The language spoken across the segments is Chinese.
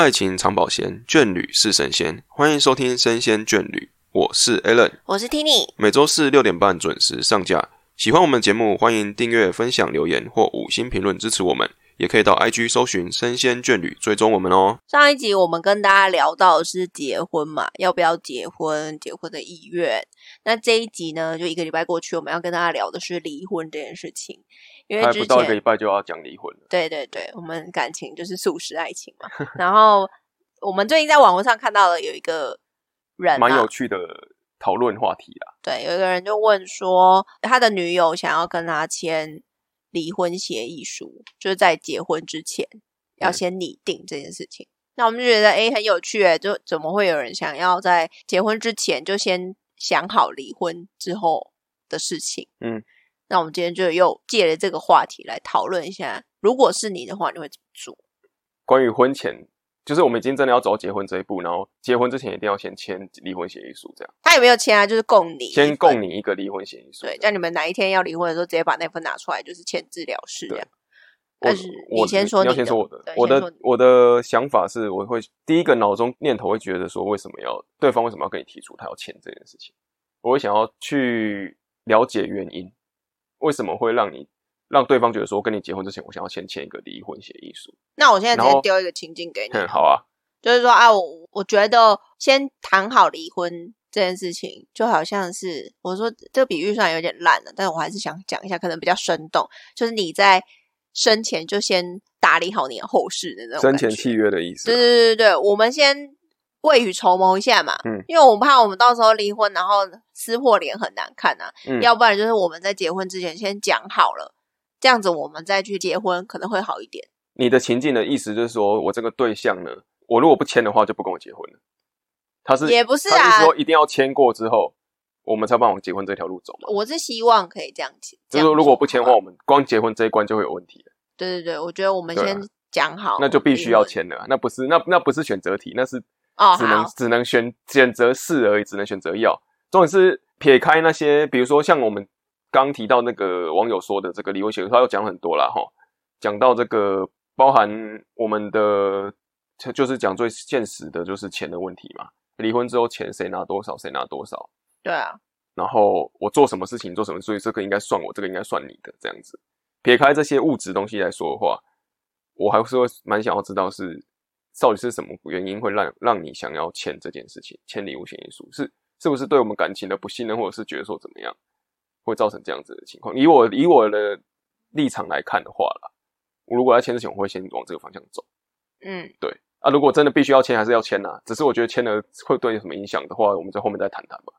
爱情长保鲜，眷侣是神仙。欢迎收听《生鲜眷侣》，我是 Alan，我是 Tini。每周四六点半准时上架。喜欢我们节目，欢迎订阅、分享、留言或五星评论支持我们。也可以到 IG 搜寻“生鲜眷侣”，追踪我们哦。上一集我们跟大家聊到的是结婚嘛，要不要结婚，结婚的意愿。那这一集呢，就一个礼拜过去，我们要跟大家聊的是离婚这件事情。因为还之前不到一个礼拜就要讲离婚了，对对对，我们感情就是素食爱情嘛。然后我们最近在网络上看到了有一个人、啊，蛮有趣的讨论话题啦。对，有一个人就问说，他的女友想要跟他签离婚协议书，就是在结婚之前要嗯先拟定这件事情。那我们就觉得，哎很有趣哎，就怎么会有人想要在结婚之前就先想好离婚之后的事情？嗯，那我们今天就又借了这个话题来讨论一下，如果是你的话，你会怎么做？关于婚前，就是我们已经真的要走到结婚这一步，然后结婚之前一定要先签离婚协议书，这样他有没有签啊？就是供你先供你一个离婚协议书。对，叫你们哪一天要离婚的时候，直接把那份拿出来，就是签字了事这对样。我但是你先说要你要先说我的，我的我的想法是，我会第一个脑中念头会觉得说，为什么要对方为什么要跟你提出他要签这件事情？我会想要去了解原因，为什么会让你让对方觉得说，跟你结婚之前，我想要先签一个离婚协议书。那我现在直接丢一个情境给你，嗯，好啊，就是说啊，我我觉得先谈好离婚这件事情，就好像是我说这个比喻算有点烂了，但是我还是想讲一下，可能比较生动，就是你在生前就先打理好你的后事的那种生前契约的意思对啊。对对对，我们先未雨绸缪一下嘛，嗯因为我们怕我们到时候离婚，然后撕破脸很难看啊，嗯要不然就是我们在结婚之前先讲好了，这样子我们再去结婚可能会好一点。你的情境的意思就是说，我这个对象呢，我如果不签的话，就不跟我结婚了。他是也不是他啊是说一定要签过之后，我们才帮往结婚这条路走嘛。我是希望可以这样子，就是说，如果不签的话，我们光结婚这一关就会有问题了，对对对，我觉得我们先讲好，那就必须要签了啊。那不是那那不是选择题，那是哦，只能，只能选选择是而已，只能选择要。重点是撇开那些，比如说像我们刚提到那个网友说的这个离婚协议，他又讲很多啦哈，讲到这个包含我们的，就就是讲最现实的就是钱的问题嘛。离婚之后钱谁拿多少，谁拿多少，对啊，然后我做什么事情做什么，所以这个应该算我，这个应该算你的，这样子。撇开这些物质东西来说的话，我还是会蛮想要知道是到底是什么原因会让让你想要签这件事情，签离婚协议书，是是不是对我们感情的不信任，或者是觉得说怎么样会造成这样子的情况？以我以我的立场来看的话啦，我如果要签之前，我会先往这个方向走。嗯，对啊，如果真的必须要签，还是要签呐、只是我觉得签了会对有什么影响的话，我们在后面再谈谈吧。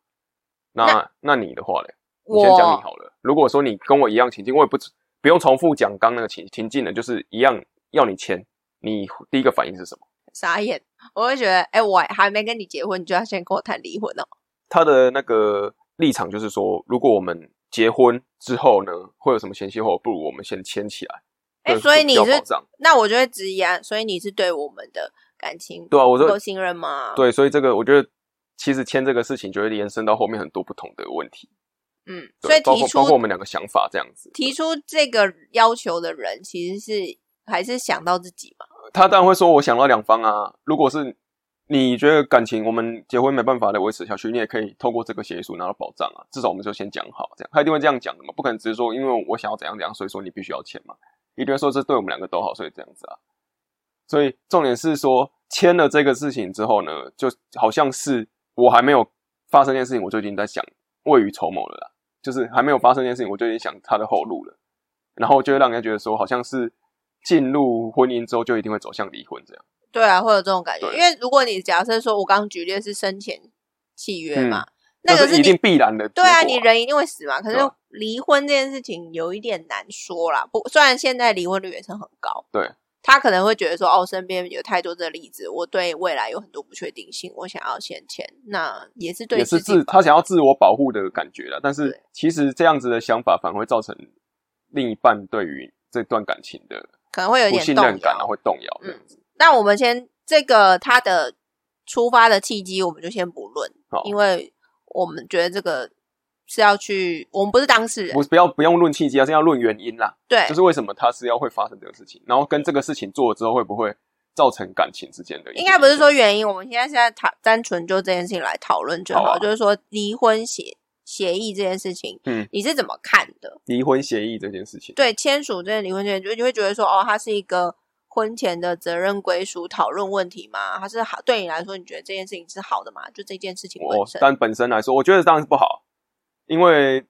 那那你的话嘞？你先讲你好了。如果说你跟我一样情境，我也不不用重复讲刚那个情情境了，就是一样要你签，你第一个反应是什么？傻眼，我会觉得，哎，我还没跟你结婚，你就要先跟我谈离婚哦。他的那个立场就是说，如果我们结婚之后呢，会有什么前期后，不如我们先牵起来。哎，对所以你是那我就会质疑啊，所以你是对我们的感情对啊，我说不够信任吗？，对，所以这个我觉得其实签这个事情就会延伸到后面很多不同的问题，嗯，所以提出包括包括我们两个想法这样子。提出这个要求的人，其实是还是想到自己嘛。他当然会说，我想到两方啊。如果是你觉得感情我们结婚没办法的维持下去，你也可以透过这个协议书拿到保障啊。至少我们就先讲好，这样他一定会这样讲的嘛，不可能只是说因为我想要怎样怎样，所以说你必须要签嘛。一定会说这对我们两个都好，所以这样子啊。所以重点是说签了这个事情之后呢，就好像是我还没有发生这件事情，我就已经在想未雨绸缪了啦。就是还没有发生这件事情，我就已经想他的后路了，然后就会让人家觉得说，好像是进入婚姻之后就一定会走向离婚这样。对啊，会有这种感觉。因为如果你假设说我刚刚举例的是生前契约嘛，那个你是一定必然的对啊，你人一定会死嘛。可是离婚这件事情有一点难说啦。不，虽然现在离婚率也是很高，对，他可能会觉得说，哦，身边有太多的例子，我对未来有很多不确定性，我想要先签，那也是对也是自他想要自我保护的感觉了。但是其实这样子的想法反而会造成另一半对于这段感情的可能会有一不点信任感啊，会动摇嗯。那我们先这个他的出发的契机，我们就先不论，好，因为我们觉得这个是要去，我们不是当事人不，不要不用论契机而，是要论原因啦。对，就是为什么他是要会发生这个事情，然后跟这个事情做了之后会不会造成感情之间的。应该不是说原因，我们现在现在讨单纯就这件事情来讨论就好。好啊就是说离婚协协议这件事情，嗯，你是怎么看的？离婚协议这件事情。对，签署这件离婚协议，就你会觉得说，哦，它是一个婚前的责任归属讨论问题吗？它是好对你来说，你觉得这件事情是好的吗？就这件事情本身，我但本身来说，我觉得当然是不好，因为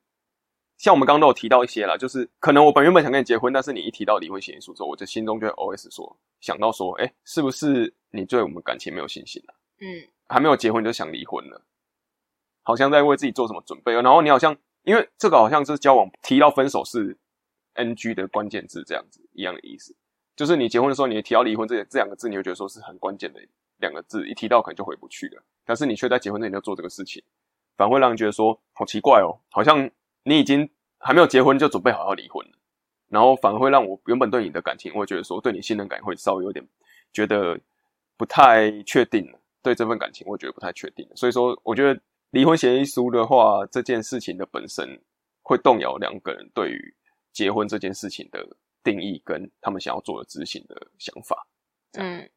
像我们刚刚都有提到一些啦，就是可能我本原本想跟你结婚，但是你一提到离婚协议书之后，我就心中就会 OS 说，想到说，哎，是不是你对我们感情没有信心啊？嗯还没有结婚就想离婚了，好像在为自己做什么准备，然后你好像因为这个好像是交往提到分手是 NG 的关键字这样子一样的意思，就是你结婚的时候你提到离婚这这两个字，你会觉得说是很关键的两个字，一提到可能就回不去了，但是你却在结婚那年就做这个事情，反而会让人觉得说好奇怪哦，好像你已经还没有结婚就准备好要离婚了，然后反而会让我原本对你的感情，我会觉得说对你信任感会稍微有点觉得不太确定了。对这份感情，我觉得不太确定，所以说，我觉得离婚协议书的话，这件事情的本身会动摇两个人对于结婚这件事情的定义，跟他们想要做的执行的想法。嗯，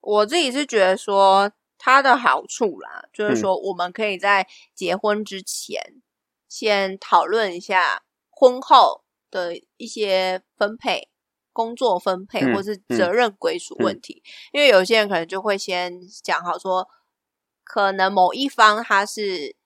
我自己是觉得说它的好处啦，就是说我们可以在结婚之前先讨论一下婚后的一些分配。工作分配嗯或是责任归属问题，因为有些人可能就会先讲好说，可能某一方他是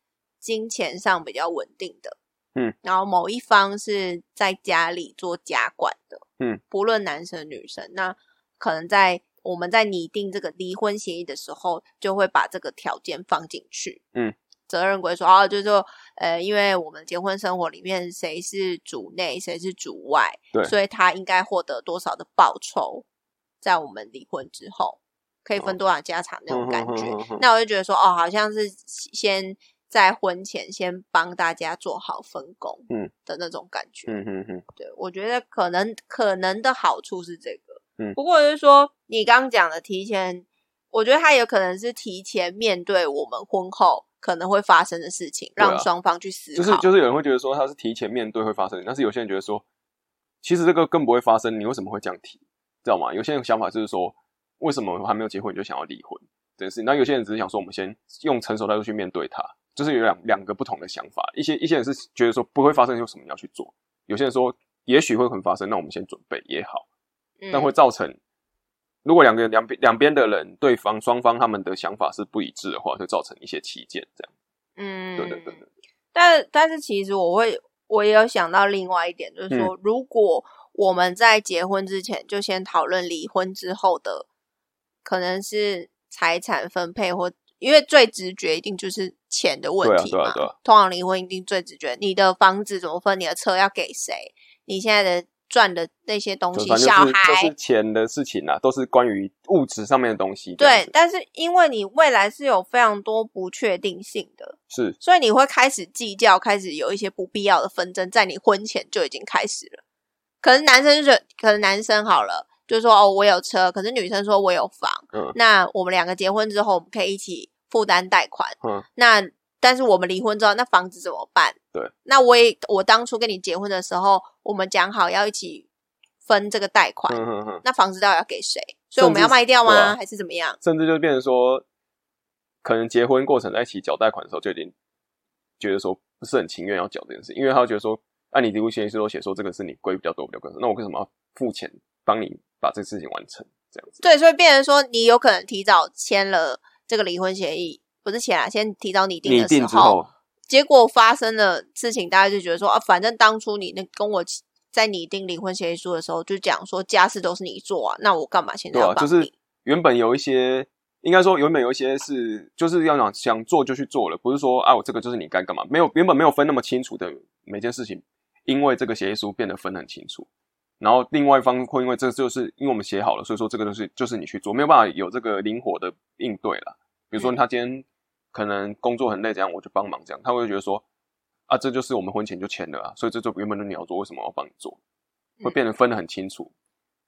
金钱上比较稳定的，嗯，然后某一方是在家里做家管的，嗯，不论男生女生，那可能在我们在拟定这个离婚协议的时候，就会把这个条件放进去，嗯。责任归属，然后就是说，呃，因为我们结婚生活里面谁是主内，谁是主外，对。所以他应该获得多少的报酬，在我们离婚之后可以分多少家产那种感觉。那我就觉得说，哦，好像是先在婚前先帮大家做好分工，嗯的那种感觉。嗯嗯嗯，对，我觉得可能可能的好处是这个，嗯不过就是说你刚刚讲的提前，我觉得他有可能是提前面对我们婚后可能会发生的事情，让双方去思考。就是就是有人会觉得说他是提前面对会发生，但是有些人觉得说，其实这个更不会发生，你为什么会这样提？知道吗？有些人想法就是说，为什么还没有结婚你就想要离婚这件事情？那有些人只是想说，我们先用成熟态度去面对它，就是有两两个不同的想法。一些一些人是觉得说不会发生，有什么要去做？有些人说也许会很发生，那我们先准备也好，嗯但会造成如果两个两边两边的人对方双方他们的想法是不一致的话，会造成一些歧见。这样，嗯，对对对对，但但是其实我会，我也有想到另外一点，就是说，嗯如果我们在结婚之前就先讨论离婚之后的，可能是财产分配或。因为最直觉一定就是钱的问题嘛，对啊对啊对啊通常离婚一定最直觉，你的房子怎么分，你的车要给谁，你现在的赚的那些东西，小孩都是钱的事情啊，都是关于物质上面的东西。对但是因为你未来是有非常多不确定性的，是所以你会开始计较，开始有一些不必要的纷争，在你婚前就已经开始了。可能男生就觉得可能男生好了，就是说哦我有车，可是女生说我有房，嗯那我们两个结婚之后，我们可以一起负担贷款。嗯那但是我们离婚之后，那房子怎么办？对，那我也我当初跟你结婚的时候，我们讲好要一起分这个贷款，那房子到底要给谁？所以我们要卖掉吗？还是怎么样？甚至就变成说，可能结婚过程在一起缴贷款的时候，就已经觉得说不是很情愿要缴这件事，因为他会觉得说，按、你离婚协议书都写说这个是你归比较多比较多，那我为什么要付钱帮你把这个事情完成？这样子，对，所以变成说，你有可能提早签了这个离婚协议，不是签啊，先提早拟定拟的时候，定之后，结果发生的事情，大家就觉得说啊，反正当初你那跟我在拟定离婚协议书的时候，就讲说家事都是你做啊，那我干嘛现在对啊，要帮你？就是原本有一些，应该说原本有一些是就是要想想做就去做了，不是说啊我这个就是你该干嘛，没有原本没有分那么清楚的每件事情，因为这个协议书变得分很清楚，然后另外一方会因为这就是因为我们写好了，所以说这个就是就是你去做，没有办法有这个灵活的应对了。比如说嗯他今天可能工作很累，这样我就帮忙这样，他会觉得说啊这就是我们婚前就签了啊，所以这就原本就你要做，为什么我要帮你做？会嗯变得分得很清楚。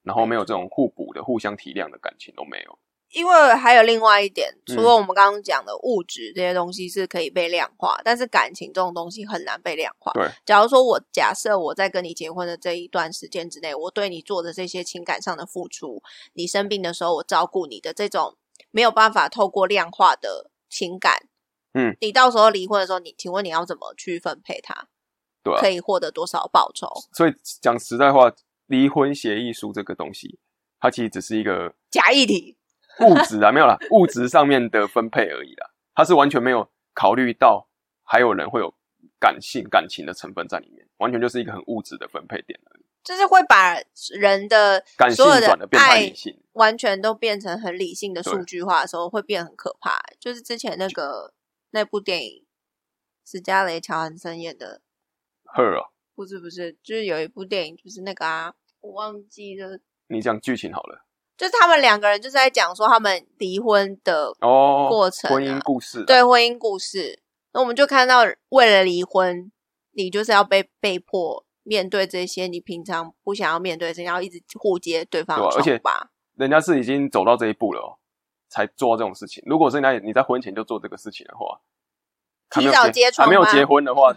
然后没有这种互补的、互相体谅的感情都没有。因为还有另外一点，嗯除了我们刚刚讲的物质这些东西是可以被量化，但是感情这种东西很难被量化。对，假如说我假设我在跟你结婚的这一段时间之内，我对你做的这些情感上的付出，你生病的时候我照顾你的这种没有办法透过量化的情感，嗯，你到时候离婚的时候，你请问你要怎么去分配它？对啊可以获得多少报酬？所以讲实在话，离婚协议书这个东西，它其实只是一个假议题，物质啊，没有啦，物质上面的分配而已啦，他是完全没有考虑到还有人会有感性、感情的成分在里面，完全就是一个很物质的分配点而已，就是会把人的感性所有的转的变太爱理性。完全都变成很理性的数据化的时候，会变很可怕。就是之前那个那部电影，史嘉蕾·乔韩森演的，Her，哦不是不是，就是有一部电影，就是那个啊，我忘记了，你讲剧情好了就是他们两个人就是在讲说他们离婚的哦，过程啊婚姻故事啊，对婚姻故事。那我们就看到，为了离婚，你就是要被被迫面对这些你平常不想要面对的事情，要一直互揭对方的对啊而且疮疤。人家是已经走到这一步了哦，才做这种事情。如果是你你在婚前就做这个事情的话，提早揭疮吗还没有结婚的话，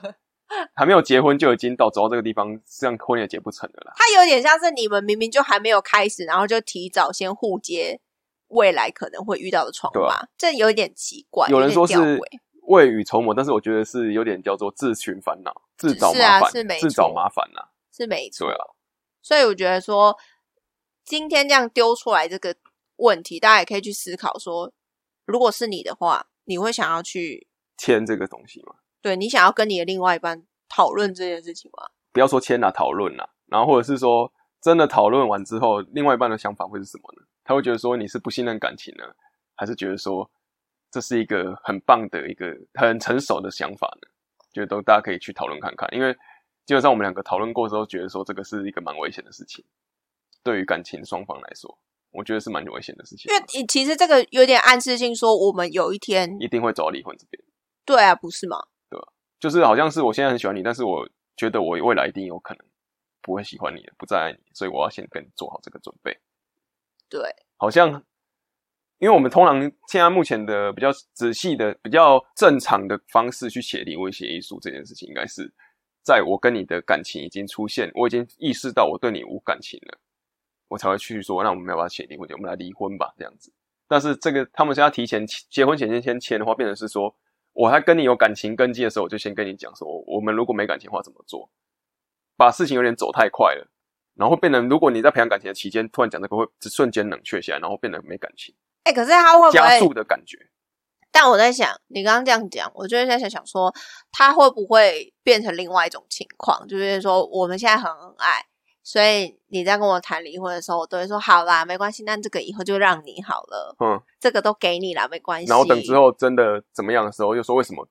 还没有结婚就已经到走到这个地方，这样婚也结不成了啦。它有点像是你们明明就还没有开始，然后就提早先互接未来可能会遇到的疮疤，对啊。这有一点奇怪。有人说是未雨绸缪，但是我觉得是有点叫做自寻烦恼、自找麻烦、是没自找错。麻烦呐、是没错，对啊，所以我觉得说今天这样丢出来这个问题，大家也可以去思考说，如果是你的话，你会想要去签这个东西嘛，对你想要跟你的另外一半讨论这件事情吗？不要说签啦、讨论啦，然后或者是说真的讨论完之后，另外一半的想法会是什么呢？他会觉得说你是不信任感情呢，还是觉得说这是一个很棒的一个很成熟的想法呢？觉得都大家可以去讨论看看，因为基本上我们两个讨论过之后，觉得说这个是一个蛮危险的事情，对于感情双方来说，我觉得是蛮危险的事情因，为你其实这个有点暗示性，说我们有一天，一定会走到离婚这边。对啊，不是吗？就是好像是我现在很喜欢你，但是我觉得我未来一定有可能不会喜欢你了，不再爱你，所以我要先跟你做好这个准备。对，好像，因为我们通常现在目前的比较仔细的、比较正常的方式去写离婚协议书这件事情，应该是在我跟你的感情已经出现，我已经意识到我对你无感情了，我才会去说，那我们没有办法写离婚？我们来离婚吧，这样子。但是这个他们现在提前结婚前先先签的话，变成是说，我还跟你有感情根基的时候，我就先跟你讲说，我们如果没感情的话怎么做，把事情有点走太快了。然后会变得，如果你在培养感情的期间突然讲这个，会瞬间冷却下来，然后变得没感情，哎、可是他会不加速？的感觉。但我在想，你刚刚这样讲，我就是在想想说，他会不会变成另外一种情况？就是说，我们现在很恩爱，所以你在跟我谈离婚的时候，我都会说好啦，没关系，那这个以后就让你好了，嗯，这个都给你啦，没关系。然后等之后真的怎么样的时候，又说为什么？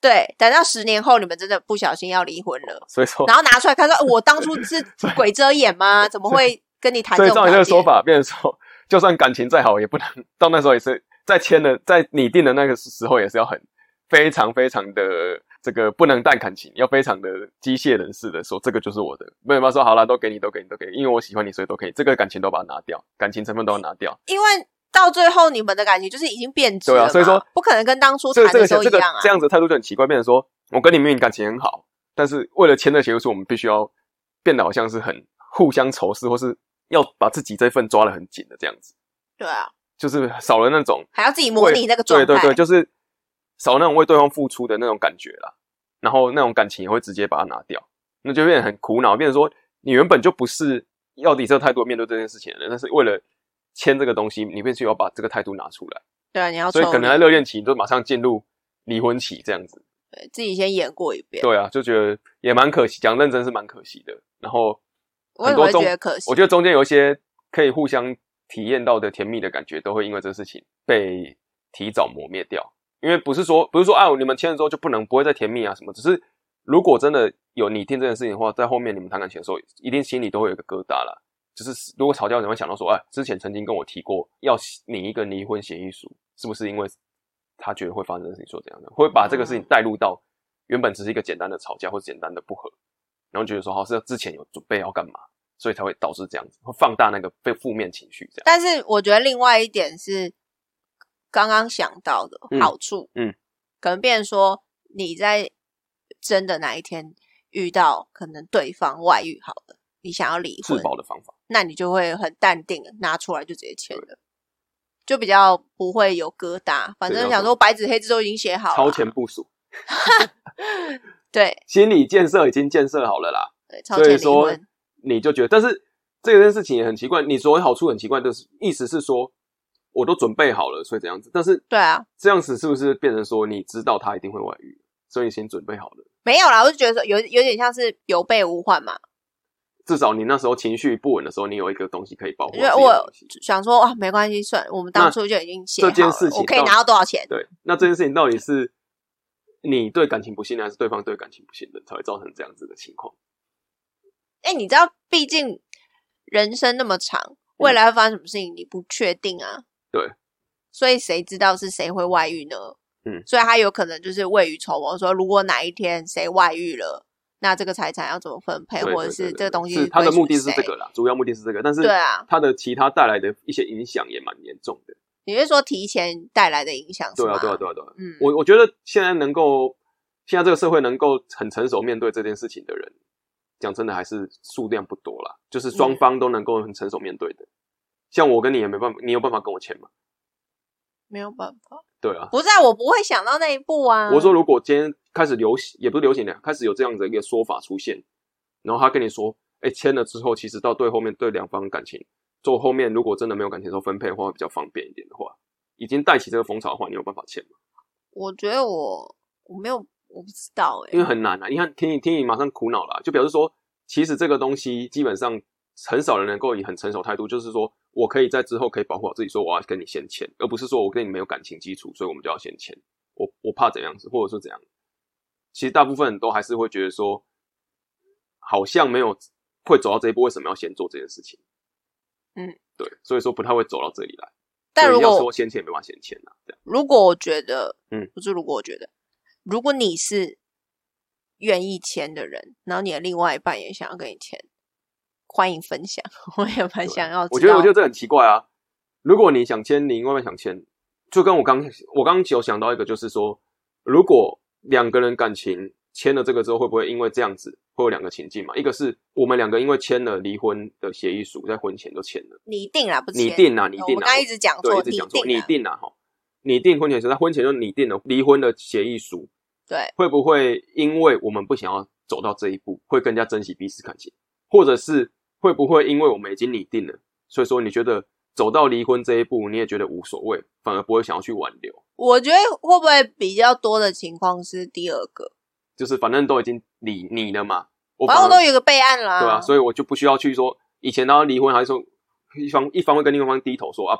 对，等到十年后你们真的不小心要离婚了，所以说，然后拿出来看说，呃我当初 是鬼遮眼吗？怎么会跟你谈所以照你这？个说法，变成说，就算感情再好，也不能到那时候也是在签的，在拟定的那个时候，也是要很非常非常的这个不能淡感情，要非常的机械人士的说，这个就是我的，没有办法说好了，都给你，都给你，都给你，因为我喜欢你，所以都可以，这个感情都把它拿掉，感情成分都要拿掉。因为到最后你们的感情就是已经变质了，对啊所以说不可能跟当初谈的时候一这个样啊。这样子态度就很奇怪，变成说我跟你明明感情很好，但是为了签这协议书，我们必须要变得好像是很互相仇视，或是要把自己这份抓得很紧的这样子，对啊，就是少了那种还要自己模拟那个状态。对对对，就是少那种为对方付出的那种感觉啦，然后那种感情也会直接把它拿掉，那就变得很苦恼，变成说你原本就不是要以这个态度面对这件事情的人，但是为了签这个东西，你必须要把这个态度拿出来，对啊，你要所以可能在热恋期你就马上进入离婚期这样子。对自己先演过一遍。对啊，就觉得也蛮可惜，讲认真是蛮可惜的。然后我也会很多中觉得可惜。我觉得中间有一些可以互相体验到的甜蜜的感觉，都会因为这个事情被提早磨灭掉。因为不是说不是说啊，你们签了之后就不能不会再甜蜜啊什么，只是如果真的有你听这件事情的话，在后面你们谈感情的时候，一定心里都会有一个疙瘩啦。就是如果吵架，你会想到说，哎，之前曾经跟我提过要拟一个离婚协议书，是不是因为他觉得会发生这件事情，说这样的，会把这个事情带入到原本只是一个简单的吵架或者简单的不和，然后觉得说，好是之前有准备要干嘛，所以才会导致这样子，会放大那个被负面情绪这样。但是我觉得另外一点是刚刚想到的嗯好处，嗯，可能变成说你在真的哪一天遇到可能对方外遇好了，你想要离自婚，保的方法，那你就会很淡定地拿出来就直接签了。就比较不会有疙瘩，反正想说白纸黑字都已经写好了，超前部署，对 心理建设已经建设好了啦。对，超前离所以说，你就觉得，但是这件事情也很奇怪。你所谓好处很奇怪就是，意思是说我都准备好了，所以这样子。但是对啊，这样子是不是变成说你知道他一定会外遇，所以你先准备好了？没有啦，我就觉得说有有点像是有备无患嘛，至少你那时候情绪不稳的时候，你有一个东西可以保护因为我。想说啊，没关系，算，我们当初就已经写好了，这件事情我可以拿到多少钱？对，那这件事情到底是你对感情不信任，还是对方对感情不信任，才会造成这样子的情况？哎，你知道，毕竟人生那么长，未来会发生什么事情你不确定啊。嗯对，所以谁知道是谁会外遇呢？嗯所以他有可能就是未雨绸缪，说如果哪一天谁外遇了，那这个财产要怎么分配，对或者是这个东西是他的目的是这个啦，主要目的是这个，但是对啊，他的其他带来的一些影响也蛮严重的。你是说提前带来的影响？对啊，对啊，对啊，对啊。嗯，我我觉得现在能够，现在这个社会能够很成熟面对这件事情的人，讲真的还是数量不多啦。就是双嗯方都能够很成熟面对的。像我跟你也没办法，你有办法跟我签吗？没有办法，对啊，不是啊，我不会想到那一步啊。我说如果今天开始流行，也不是流行的，开始有这样的一个说法出现，然后他跟你说，哎，签了之后，其实到对后面对两方感情，做后面如果真的没有感情的时候分配的话，会比较方便一点的话，已经带起这个风潮的话，你有办法签吗？我觉得我我没有，我不知道哎、因为很难啊。你看，听你听你马上苦恼了啊、就表示说，其实这个东西基本上很少人能够以很成熟态度，就是说我可以在之后可以保护好自己，说我要跟你先签，而不是说我跟你没有感情基础，所以我们就要先签。我我怕怎样子，或者是怎样。其实大部分人都还是会觉得说，好像没有会走到这一步，为什么要先做这件事情？嗯，对，所以说不太会走到这里来。但如果说先签，也没办法先签啊，这样。如果我觉得，嗯，不是如果我觉得，如果你是愿意签的人，然后你的另外一半也想要跟你签，欢迎分享，我也蛮想要。我觉得，我觉得这很奇怪啊。如果你想签，你另外一半想签，就跟我刚我刚有想到一个，就是说，如果两个人感情签了这个之后，会不会因为这样子会有两个情境嘛？一个是我们两个因为签了离婚的协议书，在婚前就签了，你定啦，不签你定啊，你定啊，我刚刚一直讲对，错，一直讲错，你你定啊，哈，你定婚前是，在婚前就你定了离婚的协议书，对，会不会因为我们不想要走到这一步，会更加珍惜彼此感情，或者是会不会因为我们已经拟定了，所以说你觉得走到离婚这一步，你也觉得无所谓，反而不会想要去挽留，我觉得会不会比较多的情况是第二个，就是反正都已经理你了嘛，我反正我都有个备案啦，对啊，所以我就不需要去说以前他离婚还是说 一方一方会跟另一方低头说啊，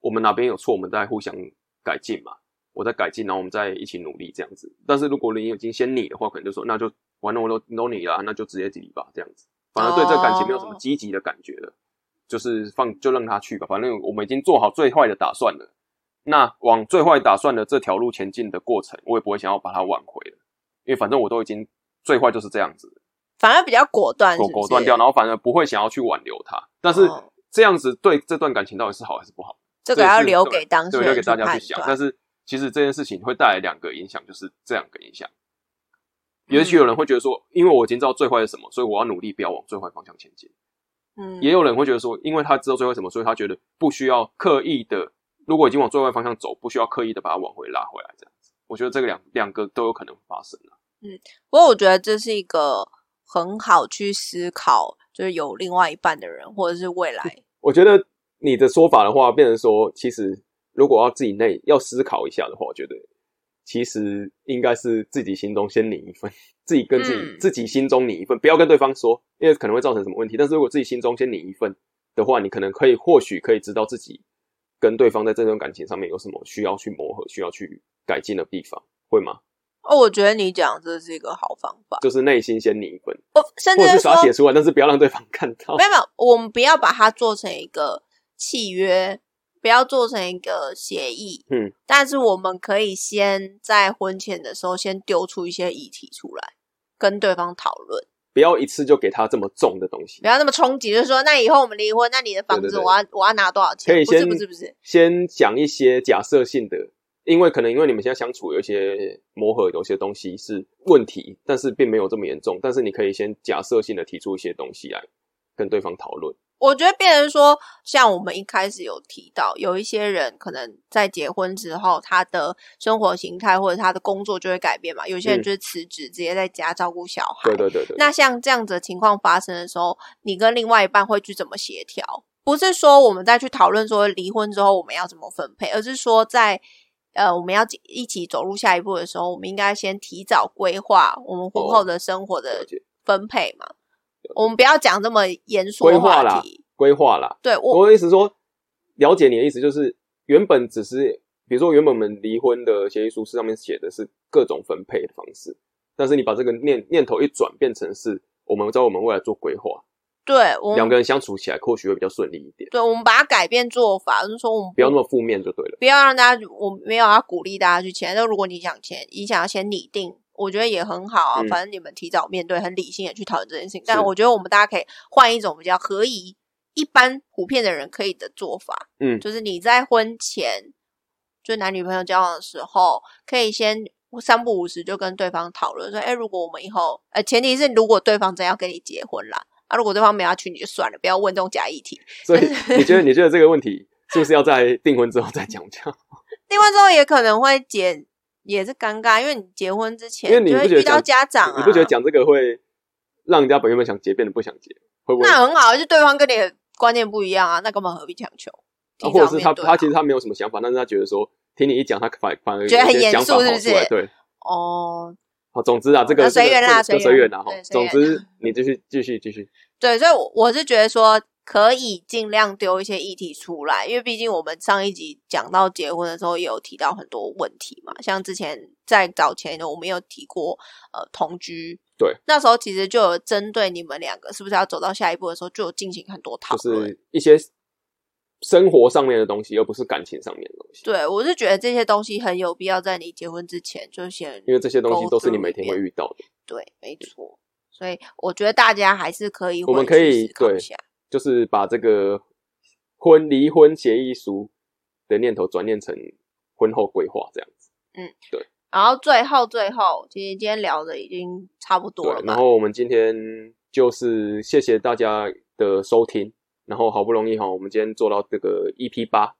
我们哪边有错，我们再互相改进嘛，我在改进，然后我们再一起努力这样子。但是如果你已经先你的话，可能就说那就完了，我都都你了，那就直接离吧，这样子，反而对这个感情没有什么哦积极的感觉了，就是放就让他去吧，反正我们已经做好最坏的打算了。那往最坏打算的这条路前进的过程，我也不会想要把它挽回了，因为反正我都已经最坏就是这样子。反而比较果断是是果果断掉，然后反而不会想要去挽留他。但是哦这样子对这段感情到底是好还是不好？这个要留给当事对，人留给大家去想。但是其实这件事情会带来两个影响，就是这两个影响。也许有人会觉得说，因为我已经知道最坏是什么，所以我要努力不要往最坏方向前进。嗯，也有人会觉得说，因为他知道最坏什么，所以他觉得不需要刻意的，如果已经往最坏方向走，不需要刻意的把它往回拉回来，这样子。我觉得这个两两个都有可能发生啊。不过我觉得这是一个很好去思考，就是有另外一半的人，或者是未来，我觉得你的说法的话，变成说，其实如果要自己内要思考一下的话，我觉得其实应该是自己心中先领一份，自己跟自己、嗯自己心中领一份，不要跟对方说，因为可能会造成什么问题。但是如果自己心中先领一份的话，你可能可以或许可以知道自己跟对方在这段感情上面有什么需要去磨合、需要去改进的地方，会吗？哦，我觉得你讲这是一个好方法。就是内心先拟一份，我甚或者是至说把它写出来，但是不要让对方看到没。有没有，我们不要把它做成一个契约，不要做成一个协议。嗯，但是我们可以先在婚前的时候先丢出一些议题出来，跟对方讨论。不要一次就给他这么重的东西不，要那么冲击，就是说，那以后我们离婚，那你的房子对对对我要我要拿多少钱？不是可以先不是不是，先讲一些假设性的，因为可能因为你们现在相处有一些磨合，有些东西是问题，但是并没有这么严重。但是你可以先假设性的提出一些东西来跟对方讨论。我觉得变成说，像我们一开始有提到，有一些人可能在结婚之后，他的生活形态或者他的工作就会改变嘛。有些人嗯就是辞职，直接在家照顾小孩。对对对对，那像这样子的情况发生的时候，你跟另外一半会去怎么协调？不是说我们再去讨论说离婚之后我们要怎么分配，而是说在呃我们要一起走入下一步的时候，我们应该先提早规划我们婚后的生活的分配嘛。我们不要讲这么严肃规的话划啦题。规划啦。对我我的意思说，了解你的意思就是，原本只是，比如说原本我们离婚的协议书是上面写的是各种分配的方式，但是你把这个念念头一转，变成是我们在我们未来做规划，对我两个人相处起来或许会比较顺利一点，对我们把它改变做法，就是说我们不要那么负面就对了。不要让大家，我没有要鼓励大家去签。但如果你想签，你想要先拟定，我觉得也很好啊。嗯反正你们提早面对，很理性的去讨论这件事情。但我觉得我们大家可以换一种比较合宜、一般普遍的人可以的做法，嗯，就是你在婚前，就男女朋友交往的时候，可以先三不五时就跟对方讨论说，哎，如果我们以后，呃，前提是如果对方真要跟你结婚啦，啊，如果对方没有要娶你就算了，不要问这种假议题。所以你觉得你觉得这个问题是不是要在订婚之后再讲讲？订婚之后也可能会结，也是尴尬，因为你结婚之前因为你会遇到不觉得讲家长啊，你不觉得讲这个会让人家本原本想结变得不想结，会不会？那很好，就对方跟你的观念不一样啊，那根本何必强求？啊或者是他他其实他没有什么想法，但是他觉得说听你一讲，他反反而觉得很严肃是不是对。哦，好，总之啊，这个那随缘啦这个随缘啦哈总之，你继续继续继续，对，所以我我是觉得说可以尽量丢一些议题出来，因为毕竟我们上一集讲到结婚的时候，也有提到很多问题嘛，像之前在早前呢，我们有提过呃同居。对，那时候其实就有针对你们两个是不是要走到下一步的时候，就有进行很多讨就论。是一些生活上面的东西，而不是感情上面的东西。对，我是觉得这些东西很有必要在你结婚之前就先因为这些东西都是你每天会遇到的，对，没错。所以我觉得大家还是可以我们可以对一下。就是把这个婚离婚协议书的念头转念成婚后规划这样子。嗯，对然后最后最后，其实今天聊的已经差不多了然。后我们今天就是谢谢大家的收听，然后好不容易哈，我们今天做到这个 EP 八，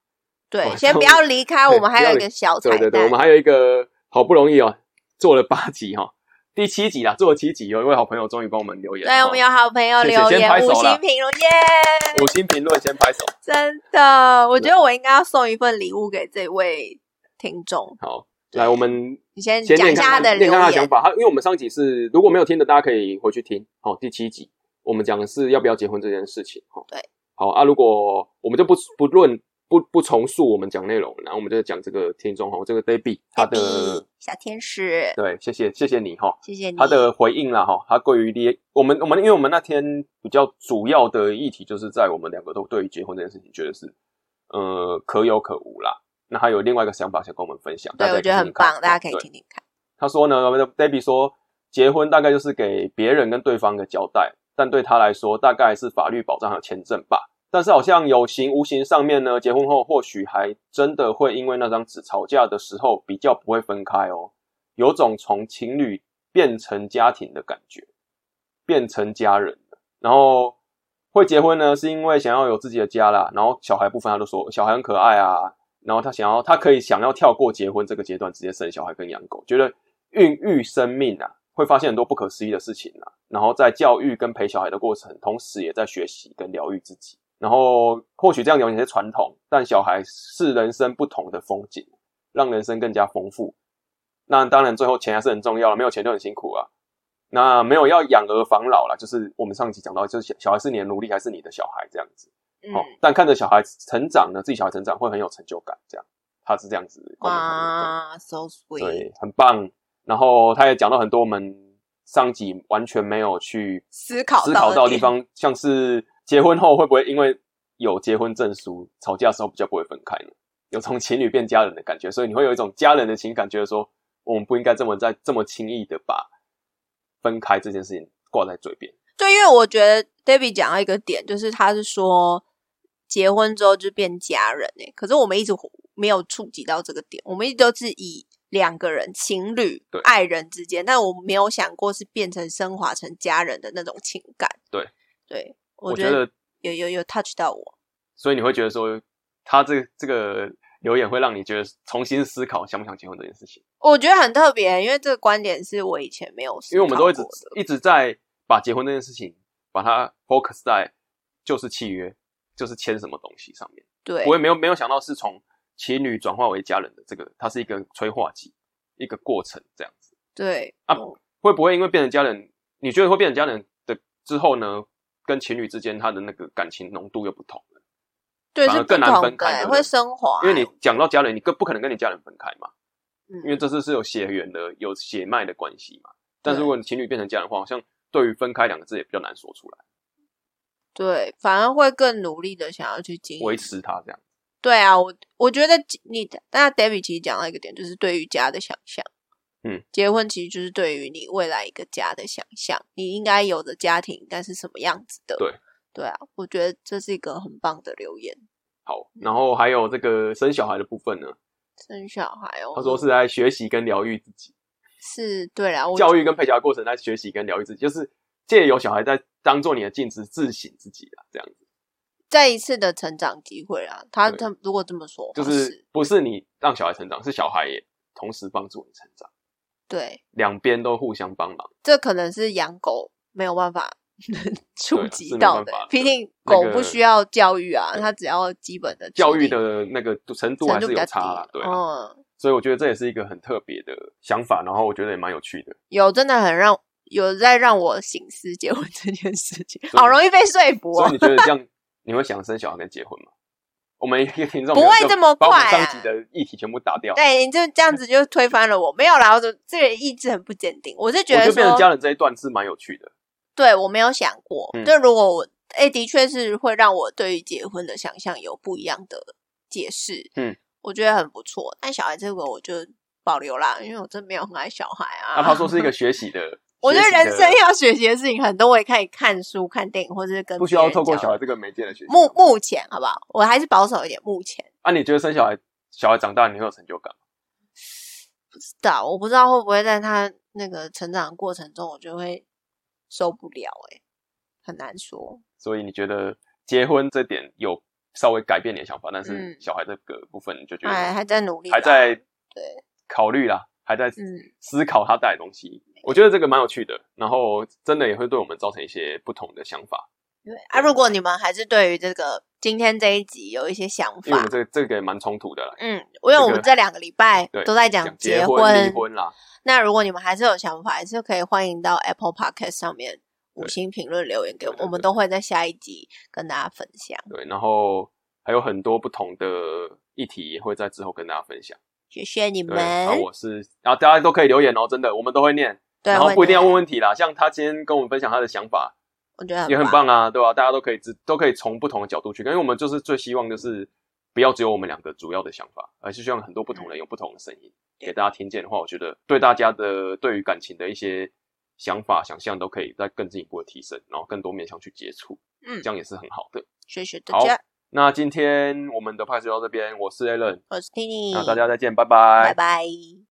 对，先不要离开，我们还有一个小彩蛋。对对对，我们还有一个好不容易哦，做了八集哈，第七集啦，做了七集，有一位好朋友终于帮我们留言，对，我们有好朋友留言五星评论，耶！五星评论先拍手，真的，我觉得我应该要送一份礼物给这位听众。好，来我们你先讲一下他的留言。看他的想法，他因为我们上集是如果没有听的，大家可以回去听，好，第七集我们讲的是要不要结婚这件事情，哈，对，好啊，如果我们就不不论不不重述我们讲内容，然后我们就讲这个听众哈，这个 Debbie 他的小天使，对，谢谢谢谢你哈，谢谢你。他的回应啦哈，他对于离我们我们因为我们那天比较主要的议题就是在我们两个都对于结婚这件事情觉得是呃可有可无啦。那他有另外一个想法想跟我们分享，对，我觉得很棒，大家可以对听听看。他说呢，Debbie 说，结婚大概就是给别人跟对方的交代，但对他来说，大概是法律保障还有签证吧。但是好像有形无形上面呢，结婚后或许还真的会因为那张纸吵架的时候比较不会分开哦，有种从情侣变成家庭的感觉，变成家人。然后会结婚呢，是因为想要有自己的家啦。然后小孩部分他都说小孩很可爱啊，然后他想要他可以想要跳过结婚这个阶段，直接生小孩跟养狗，觉得孕育生命啊，会发现很多不可思议的事情啊。然后在教育跟陪小孩的过程，同时也在学习跟疗愈自己。然后或许这样有些传统，但小孩是人生不同的风景，让人生更加丰富。那当然，最后钱还是很重要了，没有钱就很辛苦啊。那没有要养儿防老了，就是我们上集讲到，就是小小孩是你的奴隶还是你的小孩这样子。嗯哦，，但看着小孩成长呢，自己小孩成长会很有成就感，这样他是这样子哇，so sweet，对，很棒。然后他也讲到很多我们上集完全没有去思考思考到的地，方，像是结婚后会不会因为有结婚证书，吵架的时候比较不会分开呢？有从情侣变家人的感觉，所以你会有一种家人的情感，觉得说我们不应该这么在这么轻易的把分开这件事情挂在嘴边。对，因为我觉得 Debbie 讲到一个点，就是他是说结婚之后就变家人哎、可是我们一直没有触及到这个点，我们一直都是以两个人情侣对、爱人之间，但我没有想过是变成升华成家人的那种情感。对，对，我觉得，有有有 touch 到我。所以你会觉得说，他这个这个留言会让你觉得重新思考想不想结婚这件事情，我觉得很特别，因为这个观点是我以前没有思因为我们都一直一直在把结婚这件事情把它 focus 在就是契约，就是签什么东西上面。对我也没有没有想到是从情侣转化为家人的这个，它是一个催化剂，一个过程这样子。对啊我会不会因为变成家人，你觉得会变成家人的之后呢，跟情侣之间他的那个感情浓度又不同了？对是不反而更难分开会升华欸，因为你讲到家人，你更不可能跟你家人分开嘛，嗯因为这是是有血缘的、有血脉的关系嘛。但是如果你情侣变成家人的话，好像对于分开两个字也比较难说出来，对，反而会更努力的想要去经营维持它这样。对啊，我我觉得你，但 David 其实讲到一个点，就是对于家的想象。嗯，结婚其实就是对于你未来一个家的想象，你应该有的家庭应该是什么样子的。对，对啊，我觉得这是一个很棒的留言。好，然后还有这个生小孩的部分呢，生小孩哦，他说是在学习跟疗愈自己，是，对啦，我教育跟陪教的过程在学习跟疗愈自己，就是借由小孩在当做你的镜子自省自己啊，这样子，再一次的成长机会啊。他他如果这么说，就是不是你让小孩成长，是小孩也同时帮助你成长，对，两边都互相帮忙。这可能是养狗没有办法 触及到的毕竟狗不需要教育啊，它只要基本的教育的那个程度还是有差啦，对啊，嗯，所以我觉得这也是一个很特别的想法，然后我觉得也蛮有趣的。有真的很让有在让我醒思结婚这件事情，好容易被说服哦所以。你觉得这样你会想生小孩跟结婚吗？我们一个听众不会这么把我们快啊上集的议题全部打掉，对，你就这样子就推翻了我。没有啦，我就这个意志很不坚定。我是觉得变成说，家人这一段是蛮有趣的。对我没有想过，嗯就如果我哎、的确是会让我对于结婚的想象有不一样的解释。嗯，我觉得很不错。但小孩这个我就保留啦，因为我真没有很爱小孩啊。那他说是一个学习的，我觉得人生要学习的事情很多，我也可以看书、看电影，或者是跟不需要透过小孩这个媒介的学习。目目前好不好？我还是保守一点。目前啊，你觉得生小孩，小孩长大你会有成就感吗？不知道，我不知道会不会在他那个成长的过程中，我就会受不了、欸。很难说。所以你觉得结婚这点有稍微改变你的想法，但是嗯小孩这个部分你就觉得还还在努力吧，还在对考虑啦，还在嗯思考他带来的东西。我觉得这个蛮有趣的，然后真的也会对我们造成一些不同的想法，对啊。如果你们还是对于这个今天这一集有一些想法因为我们，这个这个也蛮冲突的啦。嗯，因为我们这两个礼拜都在讲讲结婚，离婚啦，那如果你们还是有想法，还是可以欢迎到 Apple Podcast 上面五星评论留言给我们，我们都会在下一集跟大家分享。对，然后还有很多不同的议题也会在之后跟大家分享。谢谢你，们，然后我是，然后大家都可以留言哦，真的，我们都会念，对，然后不一定要问问题啦。像他今天跟我们分享他的想法，我觉得也很棒。啊，对吧、大家都可以只都可以从不同的角度去看，因为我们就是最希望就是不要只有我们两个主要的想法，而是希望很多不同人有不同的声音给大家听见的话，我觉得对大家的对于感情的一些想法、想象都可以再更进一步的提升，然后更多面向去接触，嗯。这，样也是很好的。谢谢大家，那今天我们的派就到这边，我是 Allen，我是 Tini，那大家再见，拜拜，拜拜。